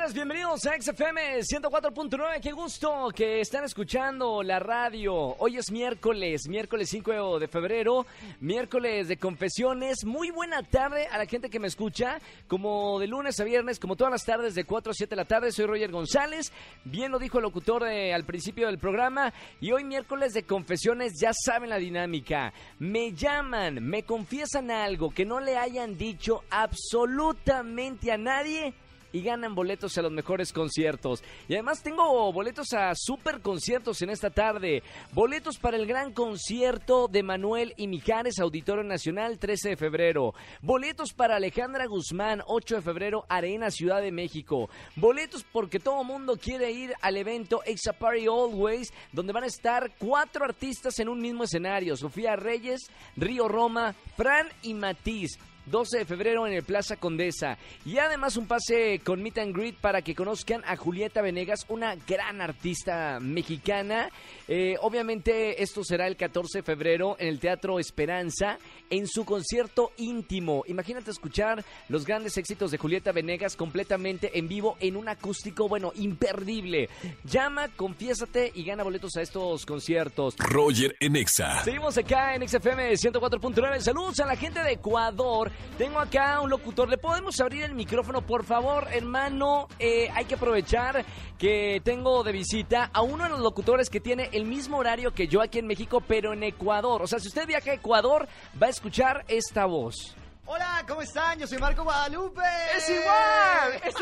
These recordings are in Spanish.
tardes, bienvenidos a XFM 104.9. Qué gusto que están escuchando la radio. Hoy es miércoles, miércoles 5 de febrero, miércoles de confesiones. Muy buena tarde a la gente que me escucha, como de lunes a viernes, como todas las tardes de 4 a 7 de la tarde. Soy Roger González. Bien lo dijo el locutor eh, al principio del programa. Y hoy miércoles de confesiones, ya saben la dinámica. Me llaman, me confiesan algo que no le hayan dicho absolutamente a nadie y ganan boletos a los mejores conciertos. Y además tengo boletos a super conciertos en esta tarde. Boletos para el gran concierto de Manuel y Mijares, Auditorio Nacional, 13 de febrero. Boletos para Alejandra Guzmán, 8 de febrero, Arena, Ciudad de México. Boletos porque todo mundo quiere ir al evento Exa Party Always, donde van a estar cuatro artistas en un mismo escenario. Sofía Reyes, Río Roma, Fran y Matiz. 12 de febrero en el Plaza Condesa. Y además un pase con Meet and Greet para que conozcan a Julieta Venegas, una gran artista mexicana. Eh, obviamente esto será el 14 de febrero en el Teatro Esperanza en su concierto íntimo. Imagínate escuchar los grandes éxitos de Julieta Venegas completamente en vivo en un acústico, bueno, imperdible. Llama, confiésate y gana boletos a estos conciertos. Roger en Exa. Seguimos acá en XFM 104.9. Saludos a la gente de Ecuador. Tengo acá un locutor. ¿Le podemos abrir el micrófono, por favor, hermano? Eh, hay que aprovechar que tengo de visita a uno de los locutores que tiene el mismo horario que yo aquí en México, pero en Ecuador. O sea, si usted viaja a Ecuador, va a escuchar esta voz. Hola, ¿cómo están? Yo soy Marco Guadalupe. ¡Es igual! ¡Es,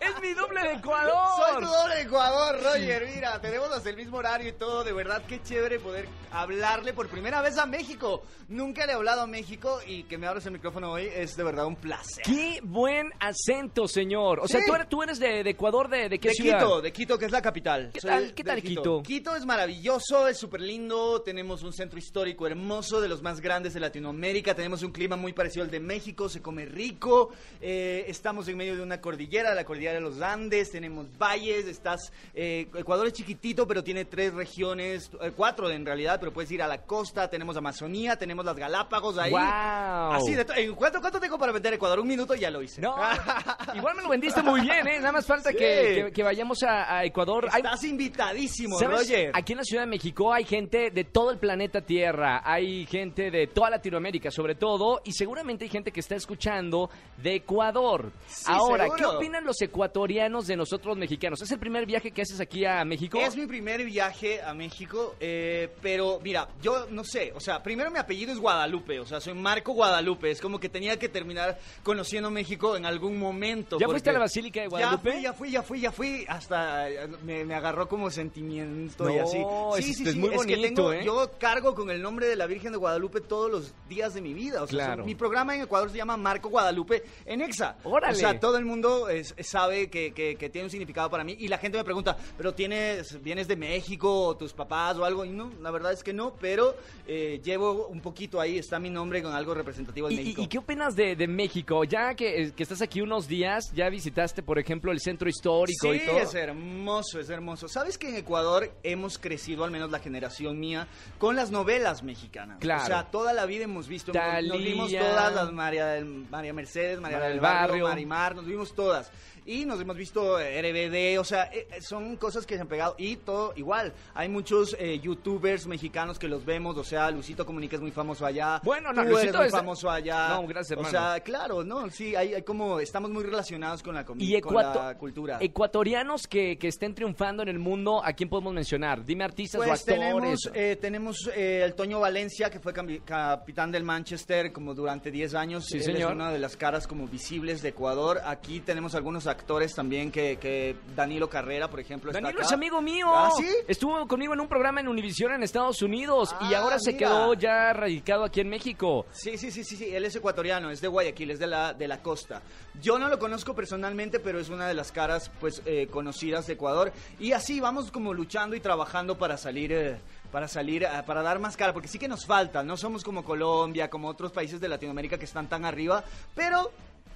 es mi doble de Ecuador! Soy tu doble de Ecuador, Roger. Mira, tenemos hasta el mismo horario y todo. De verdad, qué chévere poder hablarle por primera vez a México. Nunca le he hablado a México y que me abres el micrófono hoy es de verdad un placer. ¡Qué buen acento, señor! O sea, Sí. tú eres, tú eres de, de Ecuador, ¿de, de qué de ciudad? Quito, de Quito, que es la capital. ¿Qué tal- de- qué de tal Quito? Quito es maravilloso, es súper lindo. Tenemos un centro histórico hermoso, de los más grandes de Latinoamérica. Tenemos un clima muy parecido al de México, se come rico. Eh, estamos en medio de una cordillera, la cordillera de los Andes. Tenemos valles, estás... eh, Ecuador es chiquitito, pero tiene tres regiones, eh, cuatro en realidad, pero puedes ir a la costa. Tenemos Amazonía, tenemos las Galápagos ahí. ¡Guau! Así de ¿En cuánto, ¿Cuánto tengo para vender Ecuador? Un minuto ya lo hice. No, igual me lo vendiste muy bien, ¿eh? Nada más falta Sí. que, que- que vayamos a, a Ecuador. Hay- Estás invitadísimo, ¿Sabes? Roger. Aquí en la Ciudad de México hay gente de todo el planeta Tierra, hay gente de toda Latinoamérica sobre todo, y seguramente hay gente que está escuchando de Ecuador. Sí, Ahora, ¿qué seguro. opinan los ecuatorianos de nosotros mexicanos? ¿Es el primer viaje que haces aquí a México? Es mi primer viaje a México, eh, pero mira, yo no sé, o sea, primero mi apellido es Guadalupe, o sea, soy Marco Guadalupe, es como que tenía que terminar conociendo México en algún momento. ¿Ya fuiste a la Basílica de Guadalupe? Ya fui, ya fui, ya fui, ya fui, hasta eh, me, me agarró como sentimiento y así. es- es muy que bonito, tengo- ¿eh? Yo cargo con el nombre de la Virgen de Guadalupe todos los días de mi vida, o sea, Claro. mi programa en Ecuador se llama Marco Guadalupe en Exa. Órale. O sea, todo el mundo es- sabe que, que- que tiene un significado para mí y la gente me pregunta, ¿pero tienes, vienes de México o tus papás o algo? Y no, la verdad es que no, pero eh, llevo un poquito ahí, está mi nombre con algo representativo de ¿Y, México. y qué opinas de, de México? Ya que, eh, que estás aquí unos días, ya visitaste, por ejemplo, el centro histórico Sí, y todo. es hermoso, es hermoso. ¿Sabes que en Ecuador hemos crecido, al menos la generación mía, con las novelas mexicanas? Claro. O sea, toda la vida hemos visto, nos- nos vimos todas las María, María Mercedes, María, María del Barrio. Marimar, nos vimos todas todas. Y nos hemos visto eh, RBD, o sea, eh, eh, son cosas que se han pegado. Y todo igual, hay muchos eh, youtubers mexicanos que los vemos, o sea, Lucito Comunica es muy famoso allá. Bueno, no, Tú Luisito eres muy es- famoso allá. No, gracias, O hermano. sea, claro, no, sí, hay, hay como, estamos muy relacionados con la, comi- Y con la cultura. ecuatorianos que, que estén triunfando en el mundo, ¿a quién podemos mencionar? Dime artistas o Pues actores. tenemos, eh, tenemos eh, el Toño Valencia, que fue capitán del Manchester como durante 10 años. Sí, señor. Es una de las caras como visibles de Ecuador. Aquí tenemos algunos actores también, que, que Danilo Carrera, por ejemplo, está Danilo acá. es amigo mío. ¿Ah, sí? Estuvo conmigo en un programa en Univision en Estados Unidos y Ah, ahora se mira. quedó ya radicado aquí en México. Sí, sí, sí, sí, sí, él es ecuatoriano, es de Guayaquil, es de la, de la costa. Yo no lo conozco personalmente, pero es una de las caras, pues, eh, conocidas de Ecuador. Y así vamos como luchando y trabajando para salir, eh, para salir, a- para dar más cara, porque sí que nos falta, no somos como Colombia, como otros países de Latinoamérica que están tan arriba, pero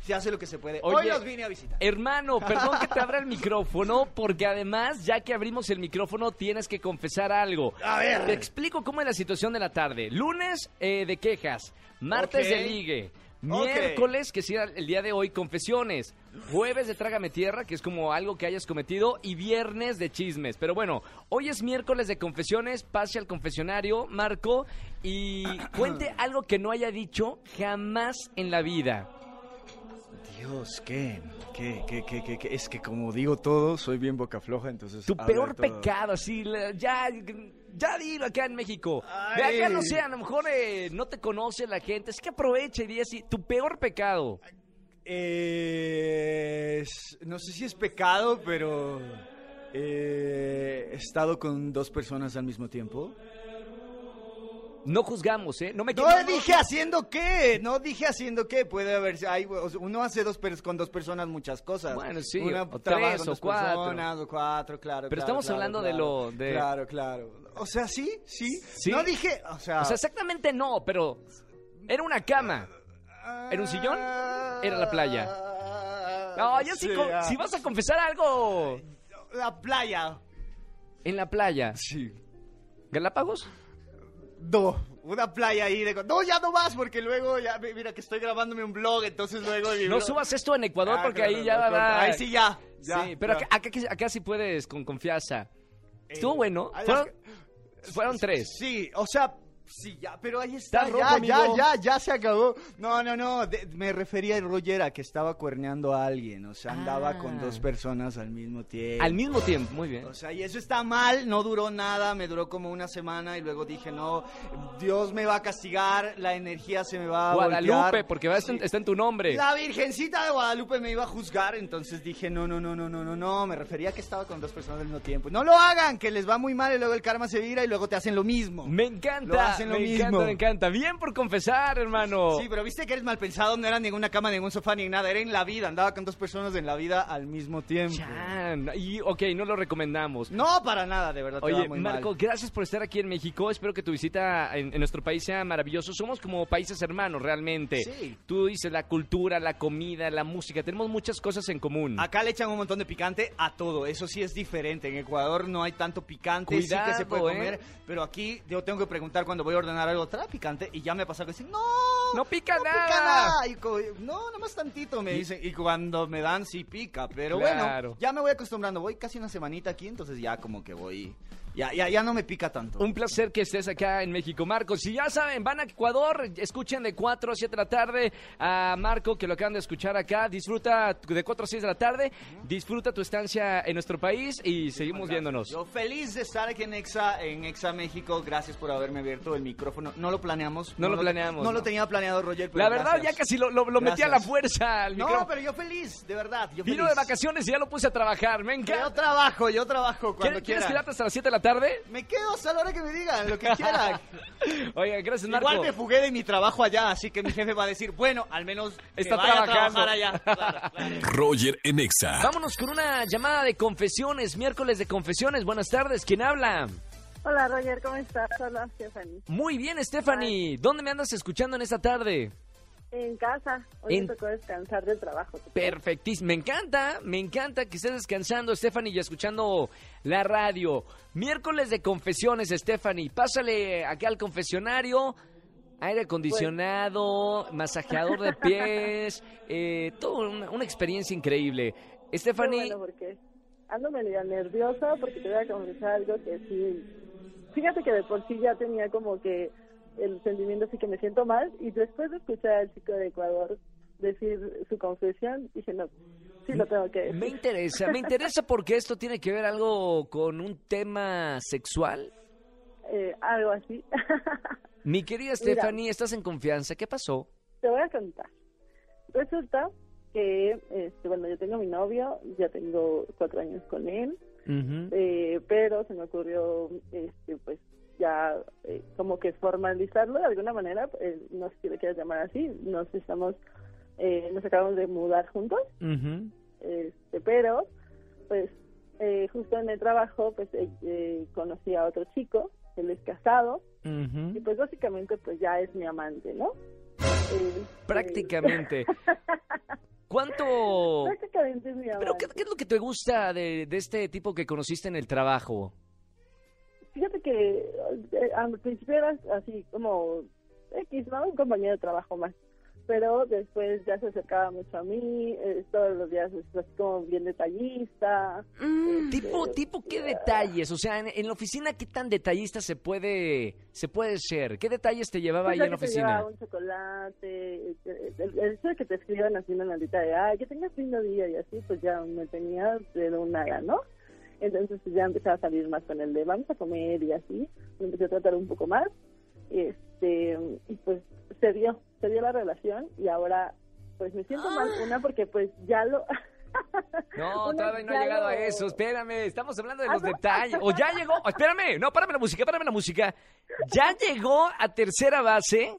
se hace lo que se puede. Hoy los vine a visitar. Hermano, perdón que te abra el micrófono, porque además, ya que abrimos el micrófono, tienes que confesar algo. A ver. Te explico cómo es la situación de la tarde. Lunes, eh, de quejas. Martes, de ligue. Miércoles, que será el día de hoy, confesiones. Jueves de Trágame Tierra, que es como algo que hayas cometido. Y viernes de chismes. Pero bueno, hoy es miércoles de confesiones. Pase al confesionario, Marco, y cuente algo que no haya dicho jamás en la vida. Dios, ¿qué? ¿Qué, qué, qué, qué, qué? Es que como digo todo, soy bien boca floja, entonces... Tu peor pecado, así, la- ya, ya dilo acá en México. De acá no sé, a lo mejor eh, no te conoce la gente, es que aproveche y di así, tu peor pecado. Eh, es- no sé si es pecado, pero eh, he estado con dos personas al mismo tiempo. No juzgamos, ¿eh? No me No dije haciendo qué, no dije haciendo qué. Puede haber, hay, uno hace dos con dos personas muchas cosas. Bueno, sí, Una o trabaja tres, con o dos cuatro. personas, o cuatro, claro. Pero claro, estamos claro, hablando de lo- de- Claro, claro. O sea, sí, sí. ¿Sí? No dije, o sea... O sea, exactamente no, pero era una cama. ¿Era un sillón? Era la playa. No, yo sí, con- ah. si vas a confesar algo La playa. en la playa. Sí. ¿Galápagos? No, una playa ahí de... No, ya no más, porque luego ya... Mira que estoy grabándome un blog, entonces luego... mi No blog- subas esto en Ecuador Ah, porque ahí ya va a corta. dar- Ahí sí ya. ya, sí, pero acá, acá, acá sí puedes con confianza. Estuvo Eh, bueno. las Fueron, fueron tres. Sí, o sea, sí, ya, pero ahí está, Está rojo, ya, ya, amigo. ya, ya se acabó. No, no, no, de- me refería a Roger a que estaba cuerneando a alguien, o sea, andaba Ah. con dos personas al mismo tiempo. Al mismo tiempo, muy bien. O sea, y eso está mal, no duró nada, me duró como una semana y luego dije, no, Dios me va a castigar, la energía se me va a Guadalupe, voltear. porque va, está, en- está en tu nombre. La Virgencita de Guadalupe me iba a juzgar, entonces dije, no, no, no, no, no, no, no, me refería a que estaba con dos personas al mismo tiempo. No lo hagan, que les va muy mal y luego el karma se vira y luego te hacen lo mismo. Me Lo encanta, hacen lo me mismo. encanta, me encanta. Bien por confesar, hermano. Sí, pero viste que eres mal pensado, no era ninguna cama, ningún sofá, ni nada, era en la vida, andaba con dos personas en la vida al mismo tiempo. Chan. Y, ok, no lo recomendamos. No, para nada, de verdad. te va Oye, muy Marco, mal. gracias por estar aquí en México. Espero que tu visita en, en nuestro país sea maravilloso. Somos como países hermanos, realmente. Sí. Tú dices la cultura, la comida, la música. Tenemos muchas cosas en común. Acá le echan un montón de picante a todo, eso sí es diferente. En Ecuador no hay tanto picante, sí que se Cuidado, puede ¿eh? comer, pero aquí yo tengo que preguntar cuando voy a ordenar algo, ¿trae picante? Y ya me ha pasado que dicen, no, No pica no nada. pica nada. Y co- no, nomás tantito me dicen. Y cuando me dan, sí pica, pero Claro. bueno, ya me voy acostumbrando. Voy casi una semanita aquí, entonces ya como que voy, ya, ya, ya no me pica tanto. Un placer que estés acá en México, Marco. Si ya saben, van a Ecuador, escuchen de 4 a 7 de la tarde a Marco, que lo acaban de escuchar acá. Disfruta de 4 a 6 de la tarde, disfruta tu estancia en nuestro país y seguimos viéndonos. Yo feliz de estar aquí en Exa, en Exa México. Gracias por haberme abierto el micrófono. No lo planeamos. No lo planeamos, No, lo no. tenía planeado, Roger. pero La verdad, gracias. ya casi lo, lo- lo metí a la fuerza al No, micrófono. pero yo feliz, de verdad. Yo Vino feliz. de vacaciones y ya lo puse a trabajar. Me Yo encanta. trabajo, yo trabajo cuando ¿Quieres, ¿Quieres quiera. quedarte hasta las 7 de la tarde? Me quedo hasta la hora que me digan, lo que quieran. Oiga, gracias, Marco. Igual me fugué de mi trabajo allá, así que mi jefe va a decir, bueno, al menos que Está vaya a trabajando. trabajar allá. Claro, claro. Roger en Exa. Vámonos con una llamada de confesiones, miércoles de confesiones. Buenas tardes, ¿quién habla? Hola Roger, ¿cómo estás? Hola Stephanie. Muy bien, Stephanie. ¿Dónde me andas escuchando en esta tarde? En casa, hoy En- me tocó descansar del trabajo. ¿te Perfectísimo. Me encanta, me encanta que estés descansando, Stephanie, y escuchando la radio. Miércoles de confesiones, Stephanie. Pásale acá al confesionario. Aire acondicionado, masajeador de pies, eh, todo una, una experiencia increíble. Stephanie, bueno, porque ando medio nerviosa porque te voy a confesar algo que sí. Fíjate que de por sí ya tenía como que el sentimiento así que me siento mal y después de escuchar al chico de Ecuador decir su confesión, dije, no, sí lo tengo que decir. me interesa, me interesa porque esto tiene que ver algo con un tema sexual. Eh, algo así. Mi querida. Stephanie, estás en confianza. ¿Qué pasó? Te voy a contar. Resulta que, este, bueno, yo tengo mi novio, ya tengo cuatro años con él, Ujú. eh, pero se me ocurrió, este, pues, ya eh, como que formalizarlo de alguna manera, eh, no sé si le quieras llamar así, nos estamos, eh, nos acabamos de mudar juntos, este, pero, pues, eh, justo en el trabajo, pues, eh, conocí a otro chico él es casado y pues básicamente pues ya es mi amante, ¿no? Este, Prácticamente. ¿Cuánto...? Prácticamente es mi amante. ¿Pero qué, qué es lo que te gusta de, de este tipo que conociste en el trabajo? Fíjate que eh, al principio era así como X, ¿no? Un compañero de trabajo más. Pero después ya se acercaba mucho a mí, eh, todos los días es así como bien detallista. este, Tipo, tipo, ¿qué detalles? O sea, en, en la oficina, ¿qué tan detallista se puede, se puede ser? ¿Qué detalles te llevaba pues, ahí en la te oficina? llevaba un chocolate, eh, el, el hecho de que te escriban así una notita de, ay, que tengas lindo día y así, pues ya me tenía de un nada, ¿no? Entonces pues, ya empecé a salir más con el de vamos a comer y así, me empecé a tratar un poco más, este, y pues se dio, se dio la relación y ahora pues me siento mal, una porque pues ya lo... No, una todavía no ha llegado a eso. Espérame, estamos hablando de ¿Ah, los no? detalles. O ya llegó. espérame, no, párame la música, párame la música. ¿Ya llegó a tercera base?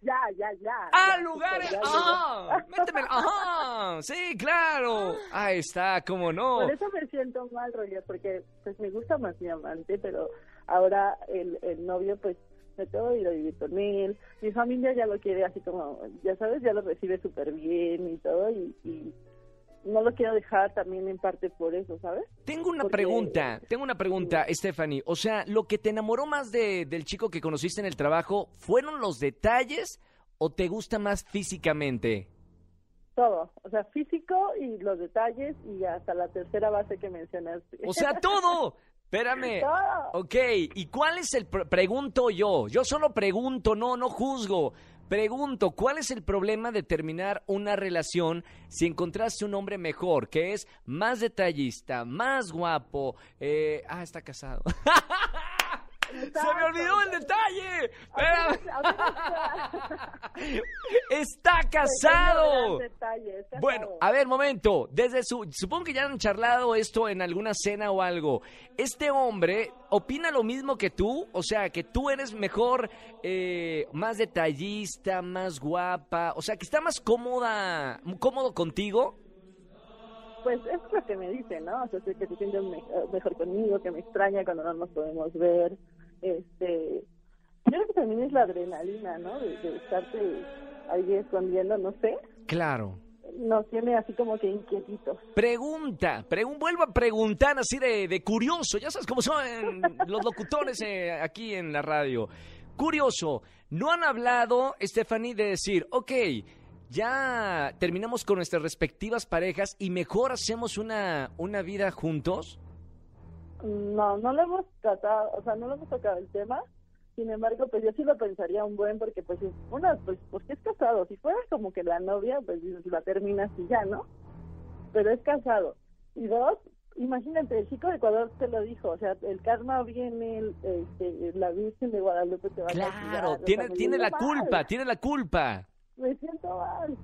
Ya, ya, ya. ¡Ah, ya, lugares! ya. ¡Ajá! ¡Métemela! ¡Ajá! Sí, claro. Ahí está, cómo no. Por eso me siento mal, Roger, porque pues me gusta más mi amante, pero ahora el, el novio pues me tengo que ir a vivir con él. Mi familia ya lo quiere así como, ya sabes, ya lo recibe súper bien y todo y, y no lo quiero dejar también en parte por eso, ¿sabes? Tengo una Porque- pregunta, tengo una pregunta, Stephanie. O sea, ¿lo que te enamoró más de, del chico que conociste en el trabajo fueron los detalles o te gusta más físicamente? Todo, o sea, físico y los detalles y hasta la tercera base que mencionaste. O sea, todo. Espérame. Todo. Ok, ¿y cuál es el... pr- Pregunto yo, yo solo pregunto, no, no juzgo. Pregunto, ¿cuál es el problema de terminar una relación si encontraste un hombre mejor, que es más detallista, más guapo? Eh, ah, está casado. ¡Se me olvidó el detalle! ¡Está casado! Bueno, a ver, momento. Desde su, supongo que ya han charlado esto en alguna cena o algo. Este hombre opina lo mismo que tú, o sea, que tú eres mejor, eh, más detallista, más guapa, o sea, que está más cómoda, cómodo contigo. Pues es lo que me dice, ¿no? O sea, que se siente me- mejor conmigo, que me extraña cuando no nos podemos ver. Este, yo creo que también es la adrenalina, ¿no? De, de estarte ahí escondiendo, no sé. Claro. Nos tiene así como que inquietitos. Pregunta, pregun vuelvo a preguntar así de, de curioso, ya sabes cómo son los locutores eh, aquí en la radio. Curioso, ¿no han hablado, Stephanie, de decir, ok, ya terminamos con nuestras respectivas parejas y mejor hacemos una, una vida juntos? No, no lo hemos tratado, o sea, no lo hemos tocado el tema. Sin embargo, pues yo sí lo pensaría un buen porque pues es- una, pues porque es casado. Si fuera como que la novia, pues la terminas y ya, ¿no? Pero es casado. Y dos, imagínate, el chico de Ecuador te lo dijo, o sea, el karma viene, el- este, la Virgen de Guadalupe te va a Claro, castigar, o sea, tiene, tiene la mal, culpa, tiene la culpa. Me siento mal.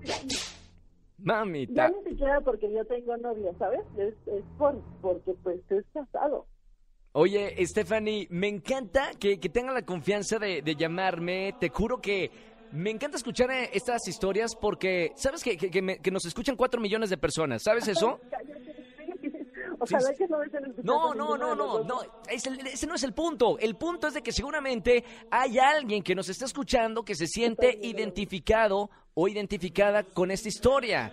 Ya Mamita. ni siquiera porque yo tengo novia, ¿sabes? Es, es por, porque pues es casado. Oye, Stephanie, me encanta que, que tenga la confianza de, de llamarme. Te juro que me encanta escuchar eh, estas historias porque, ¿sabes que, que- que me- que nos escuchan cuatro millones de personas? ¿Sabes eso? Ojalá Sí, que no estén escuchando No, no, no, no, no, es el- ese no es el punto. El punto es de que seguramente hay alguien que nos está escuchando que se siente identificado o identificada con esta historia.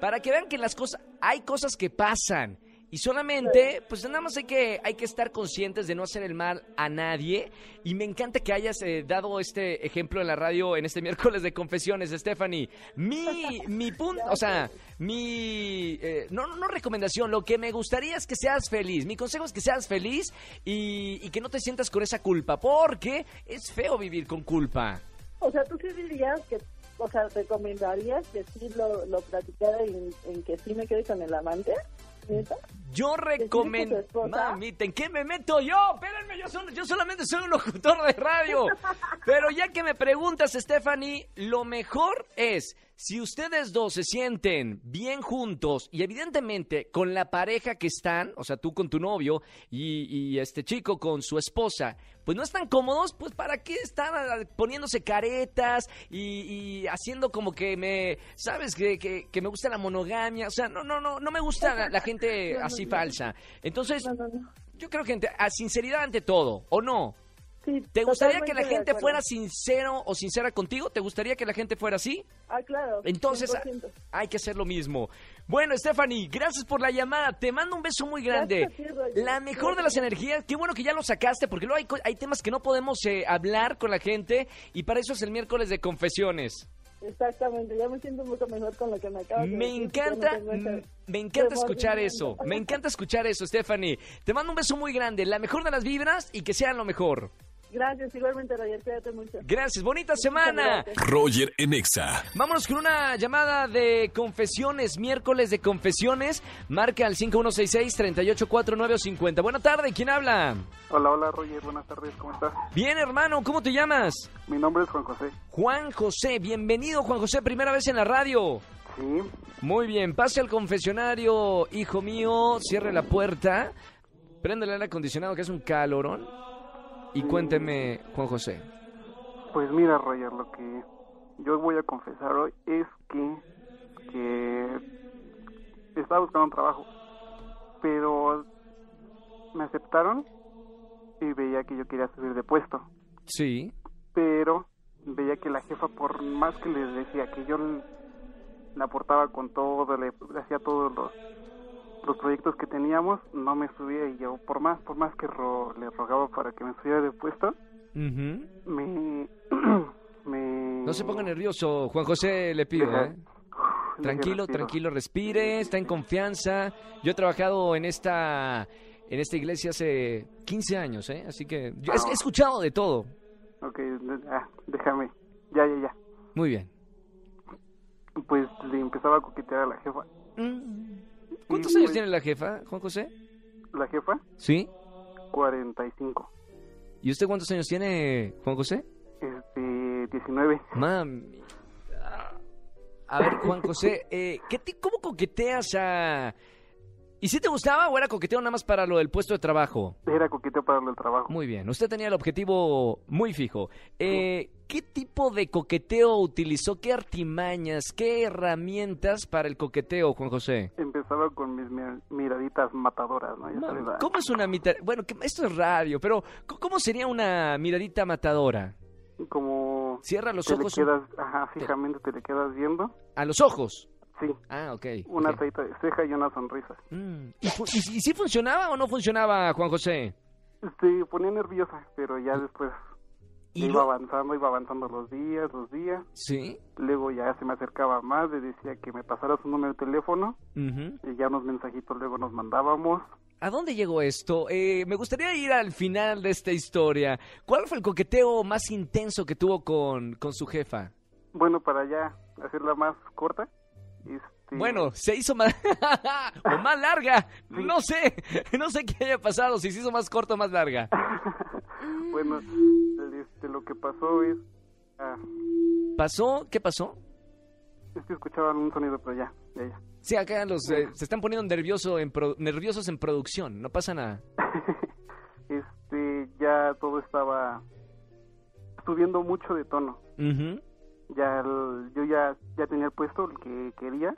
Para que vean que las cosas, hay cosas que pasan. Y solamente, pues nada más hay que, hay que estar conscientes de no hacer el mal a nadie. Y me encanta que hayas eh, dado este ejemplo en la radio en este miércoles de confesiones, Stephanie. Mi, mi punto, o sea, mi, eh, no, no, recomendación, lo que me gustaría es que seas feliz. Mi consejo es que seas feliz y, y que no te sientas con esa culpa, porque es feo vivir con culpa. O sea, tú sí dirías que, o sea, recomendarías que sí lo, lo platicara en, que sí me quede con el amante. Yo recomiendo... Mamita, ¿en qué me meto yo? Espérenme, yo, yo solamente soy un locutor de radio. Pero ya que me preguntas, Stephanie, lo mejor es, si ustedes dos se sienten bien juntos y evidentemente con la pareja que están, o sea, tú con tu novio y, y este chico con su esposa, pues no están cómodos, pues ¿para qué están poniéndose caretas y, y haciendo como que me, sabes, que, que, que me gusta la monogamia? O sea, no, no, no, no me gusta la, la gente así falsa. Entonces, yo creo que a sinceridad ante todo, ¿o no? Sí, ¿Te gustaría que la gente fuera sincero o sincera contigo? ¿Te gustaría que la gente fuera así? Ah, claro. Entonces, 100%. hay que hacer lo mismo. Bueno, Stephanie, gracias por la llamada. Te mando un beso muy grande. Ti. La mejor de las energías. Qué bueno que ya lo sacaste, porque luego hay, temas que no podemos eh, hablar con la gente y para eso es el miércoles de confesiones. Exactamente, ya me siento un poco mejor con lo que me acabas de Me decir, no encanta, me encanta escuchar eso. Me encanta escuchar eso, Stephanie. Te mando un beso muy grande. La mejor de las vibras y que sean lo mejor. Gracias, igualmente, Roger, cuídate mucho. Gracias, bonita semana. gracias. Roger en Exa. Vámonos con una llamada de confesiones, miércoles de confesiones. Marca al 5166-384950. Buena tarde, ¿quién habla? Hola, hola Roger, buenas tardes, ¿cómo estás? Bien, hermano, ¿cómo te llamas? Mi nombre es Juan José. Juan José, bienvenido, Juan José, primera vez en la radio. Sí, Muy bien, pase al confesionario, hijo mío, cierre la puerta, prende el aire acondicionado que es un calorón y cuénteme, Juan José. pues mira Roger, lo que yo voy a confesar hoy es que, que estaba buscando un trabajo, pero me aceptaron y veía que yo quería subir de puesto, Sí. pero veía que la jefa por más que les decía que yo le aportaba con todo, le, le hacía todos los los proyectos que teníamos, no me subía y yo por más, por más que ro- le rogaba para que me subiera de puesto, me, me... No se ponga nervioso, Juan José, le pido, ¿eh? Tranquilo, tranquilo, respire, está en confianza. Yo he trabajado en esta en esta iglesia hace 15 años, ¿eh? Así que yo he, he escuchado de todo. Ok, ah, déjame. Ya, ya, ya. Muy bien. Pues le empezaba a coquetear a la jefa. ¿Cuántos Y, años tiene la jefa, Juan José? La jefa, Sí. 45. ¿Y usted cuántos años tiene, Juan José? Este, 19. Mami. A ver, Juan José, eh, ¿qué ti- ¿cómo coqueteas a...? ¿Y si te gustaba o era coqueteo nada más para lo del puesto de trabajo? Era coqueteo para el trabajo. Muy bien, usted tenía el objetivo muy fijo. Eh, ¿Qué tipo de coqueteo utilizó? ¿Qué artimañas? ¿Qué herramientas para el coqueteo, Juan José? Empezaba con mis mi- miraditas matadoras, ¿no? Ya Ma- sabes, ¿Cómo es una mitad? Bueno, esto es radio, pero ¿cómo sería una miradita matadora? Como... Cierra los te le ojos quedas, ajá, fijamente te le quedas viendo. a los ojos. Sí, Ah, ok. una de ceja y una sonrisa. Mm, ¿Y, sí funcionaba o no funcionaba, Juan José? Se ponía nerviosa, pero ya después Y iba avanzando, iba avanzando los días, los días. Sí. Luego ya se me acercaba más, le decía que me pasara su número de teléfono ujú. y ya unos mensajitos luego nos mandábamos. ¿A dónde llegó esto? Eh, me gustaría ir al final de esta historia. ¿Cuál fue el coqueteo más intenso que tuvo con, con su jefa? Bueno, para ya hacerla más corta, este, Bueno, se hizo más... o más larga. No sé. No sé qué haya pasado, si se hizo más corta o más larga. bueno, este, lo que pasó es, ah, ¿Pasó? ¿Qué pasó? es que escuchaban un sonido, pero ya, ya, ya. Sí, acá los eh, se están poniendo nervioso en pro- nerviosos en producción. No pasa nada. este, ya todo estaba subiendo mucho de tono. Ujú. Ya, el- yo ya, ya tenía el puesto el que quería.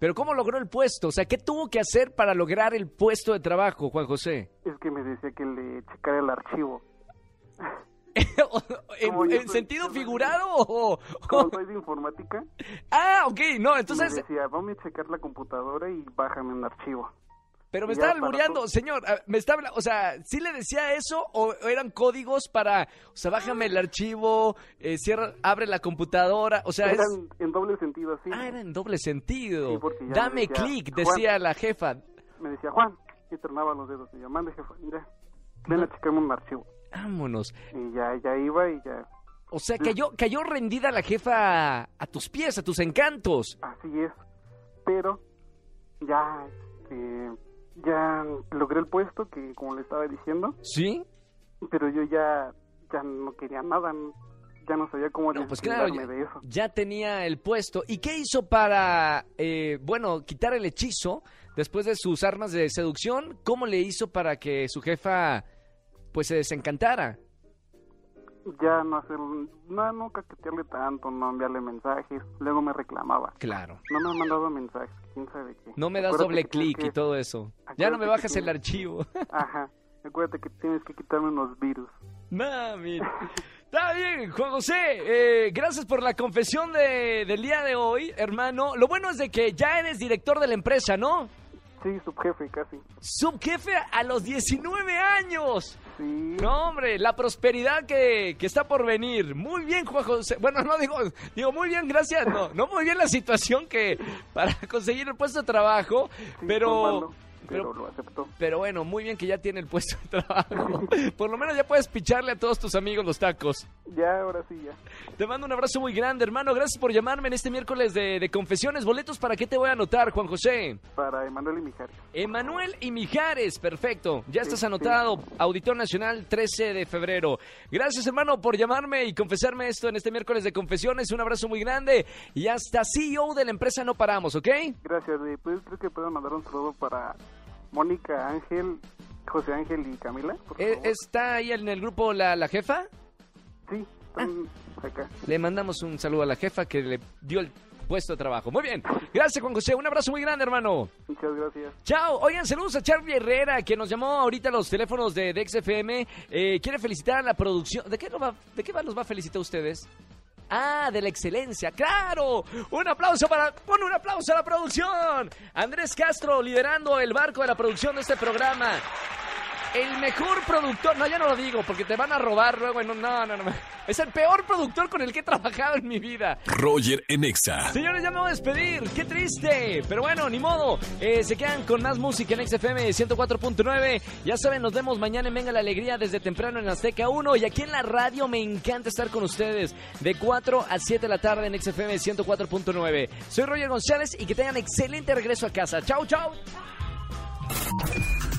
Pero ¿cómo logró el puesto? O sea, ¿qué tuvo que hacer para lograr el puesto de trabajo, Juan José? Es que me decía que le checara el archivo. ¿En, sentido soy- figurado o...? Como soy de informática, Ah, ok, no, me entonces... decía, vamos a checar la computadora y bájame un archivo. Pero me está albureando, señor, ah, me está o sea, ¿sí le decía eso o eran códigos para, o sea, bájame el archivo, eh, cierra, abre la computadora, o sea, es... Eran en doble sentido, así. Ah, era en doble sentido. Sí, Dame clic, decía la jefa. Me decía, Juan, y tronaba los dedos. Y yo, mande, jefa, mira, ven a checarme un archivo. Vámonos. Y ya, ya iba y ya, O sea, cayó, cayó rendida la jefa a tus pies, a tus encantos. así es. Pero ya, este, ya logré el puesto, que como le estaba diciendo, ¿Sí? pero yo ya, ya no quería nada, ya no sabía cómo No, pues claro, ya, de eso. ya tenía el puesto. ¿Y qué hizo para, eh, bueno, quitar el hechizo después de sus armas de seducción? ¿Cómo le hizo para que su jefa, pues, se desencantara? Ya no hacer, no, no caquetearle tanto, no enviarle mensajes. Luego me reclamaba. Claro. No me han mandado mensajes, quién sabe qué. No me das Acuérdate doble que clic y todo eso. Ya no me bajas el archivo. Ajá. Acuérdate que tienes que quitarme unos virus. Mami. Está bien, Juan José. eh, gracias por la confesión de- del día de hoy, hermano. Lo bueno es de que ya eres director de la empresa, ¿no? Sí, subjefe, casi. Subjefe a los 19 años. Sí. No, hombre, la prosperidad que, que está por venir. Muy bien, Juan José. Bueno, no digo, digo muy bien, gracias. No, no muy bien la situación que para conseguir el puesto de trabajo, sí, pero, pero, pero lo aceptó. pero bueno, muy bien que ya tiene el puesto de trabajo. Por lo menos ya puedes picharle a todos tus amigos los tacos. Ya, ahora sí, ya. Te mando un abrazo muy grande, hermano. Gracias por llamarme en este miércoles de, de confesiones. Boletos, ¿para qué te voy a anotar, Juan José? Para Emanuel y Mijares. Emanuel y Mijares, perfecto. Ya estás Sí, anotado. Auditor Nacional, 13 de febrero. Gracias, hermano, por llamarme y confesarme esto en este miércoles de confesiones. Un abrazo muy grande. Y hasta CEO de la empresa no paramos, ¿ok? Gracias. Pues creo que puedo mandar un saludo para Mónica, Ángel, José Ángel y Camila. Por favor. ¿Está ahí en el grupo la, la jefa? Sí, están acá. Le mandamos un saludo a la jefa que le dio el puesto de trabajo. Muy bien. Gracias, Juan José. Un abrazo muy grande, hermano. Muchas gracias. Chao. Oigan, saludos a Charlie Herrera, que nos llamó ahorita a los teléfonos de, de XFM. Eh, quiere felicitar a la producción. ¿De qué, lo va, ¿De qué va- los va a felicitar a ustedes? Ah, de la excelencia, claro. Un aplauso para. Pon un aplauso a la producción. Andrés Castro liderando el barco de la producción de este programa. El mejor productor. No, ya no lo digo porque te van a robar luego. No, no, no. Es el peor productor con el que he trabajado en mi vida. Roger en Exa. Señores, ya me voy a despedir. Qué triste. Pero bueno, ni modo. Eh, se quedan con más música en XFM 104.9. Ya saben, nos vemos mañana en Venga la Alegría desde temprano en Azteca 1. Y aquí en la radio me encanta estar con ustedes. De 4 a 7 de la tarde en XFM 104.9. Soy Roger González y que tengan excelente regreso a casa. Chau, chau.